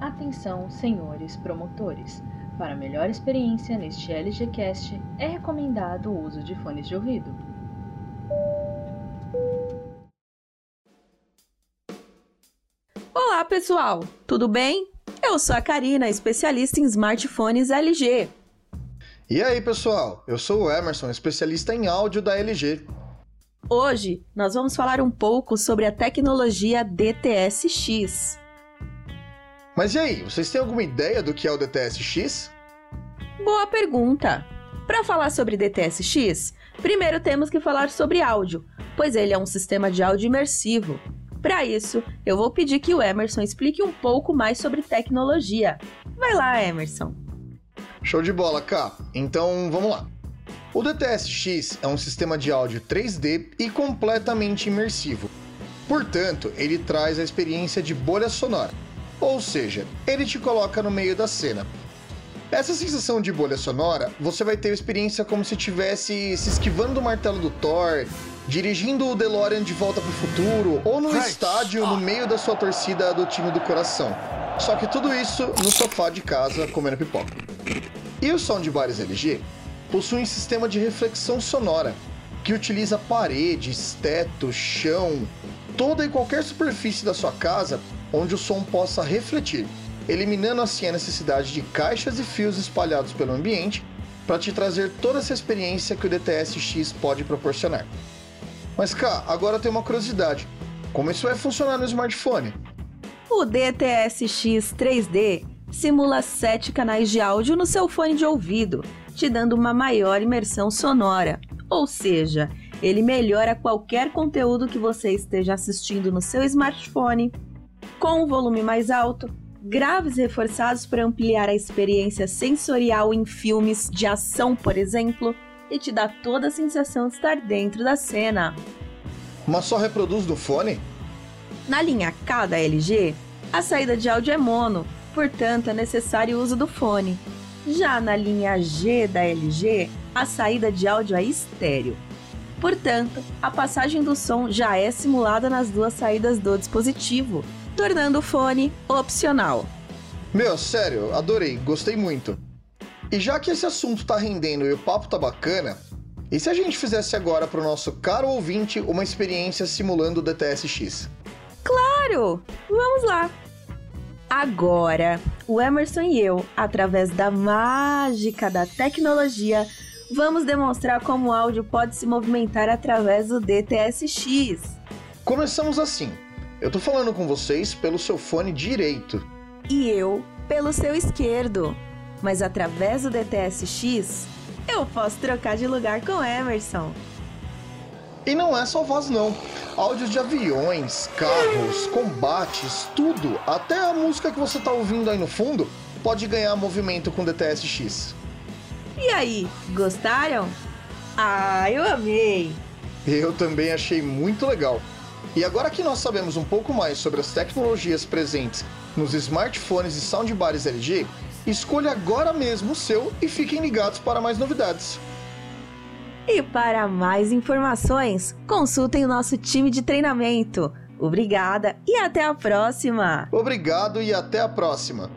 Atenção, senhores promotores. Para melhor experiência neste LGCast, é recomendado o uso de fones de ouvido. Olá, pessoal! Tudo bem? Eu sou a Karina, especialista em smartphones LG. E aí, pessoal? Eu sou o Emerson, especialista em áudio da LG. Hoje nós vamos falar um pouco sobre a tecnologia DTS-X. Mas e aí, vocês têm alguma ideia do que é o DTS-X? Boa pergunta! Para falar sobre DTS-X, primeiro temos que falar sobre áudio, pois ele é um sistema de áudio imersivo. Para isso, eu vou pedir que o Emerson explique um pouco mais sobre tecnologia. Vai lá, Emerson! Show de bola, K. Então vamos lá. O DTS-X é um sistema de áudio 3D e completamente imersivo. Portanto, ele traz a experiência de bolha sonora, ou seja, ele te coloca no meio da cena. Essa sensação de bolha sonora, você vai ter a experiência como se estivesse se esquivando do martelo do Thor, dirigindo o DeLorean de volta para o futuro, ou no estádio no meio da sua torcida do time do coração. Só que tudo isso no sofá de casa comendo pipoca. E o soundbars LG possui um sistema de reflexão sonora que utiliza paredes, teto, chão, toda e qualquer superfície da sua casa onde o som possa refletir, eliminando assim a necessidade de caixas e fios espalhados pelo ambiente para te trazer toda essa experiência que o DTS-X pode proporcionar. Mas cá, agora tem uma curiosidade: como isso vai funcionar no smartphone? O DTS-X 3D simula sete canais de áudio no seu fone de ouvido te dando uma maior imersão sonora. Ou seja, ele melhora qualquer conteúdo que você esteja assistindo no seu smartphone, com um volume mais alto, graves reforçados para ampliar a experiência sensorial em filmes de ação, por exemplo, e te dá toda a sensação de estar dentro da cena. Mas só reproduz do fone? Na linha K da LG, a saída de áudio é mono, portanto é necessário o uso do fone. Já na linha G da LG, a saída de áudio é estéreo. Portanto, a passagem do som já é simulada nas duas saídas do dispositivo, tornando o fone opcional. Meu, sério, adorei, gostei muito. E já que esse assunto tá rendendo e o papo tá bacana, e se a gente fizesse agora pro nosso caro ouvinte uma experiência simulando o DTS-X? Claro! Vamos lá! Agora, o Emerson e eu, através da mágica da tecnologia, vamos demonstrar como o áudio pode se movimentar através do DTS-X. Começamos assim. Eu tô falando com vocês pelo seu fone direito. E eu pelo seu esquerdo. Mas através do DTS-X, eu posso trocar de lugar com Emerson. E não é só voz não. Áudios de aviões, carros, combates, tudo, até a música que você tá ouvindo aí no fundo, pode ganhar movimento com DTS-X. E aí, gostaram? Ah, eu amei! Eu também achei muito legal. E agora que nós sabemos um pouco mais sobre as tecnologias presentes nos smartphones e soundbars LG, escolha agora mesmo o seu e fiquem ligados para mais novidades. E para mais informações, consultem o nosso time de treinamento. Obrigada e até a próxima! Obrigado e até a próxima!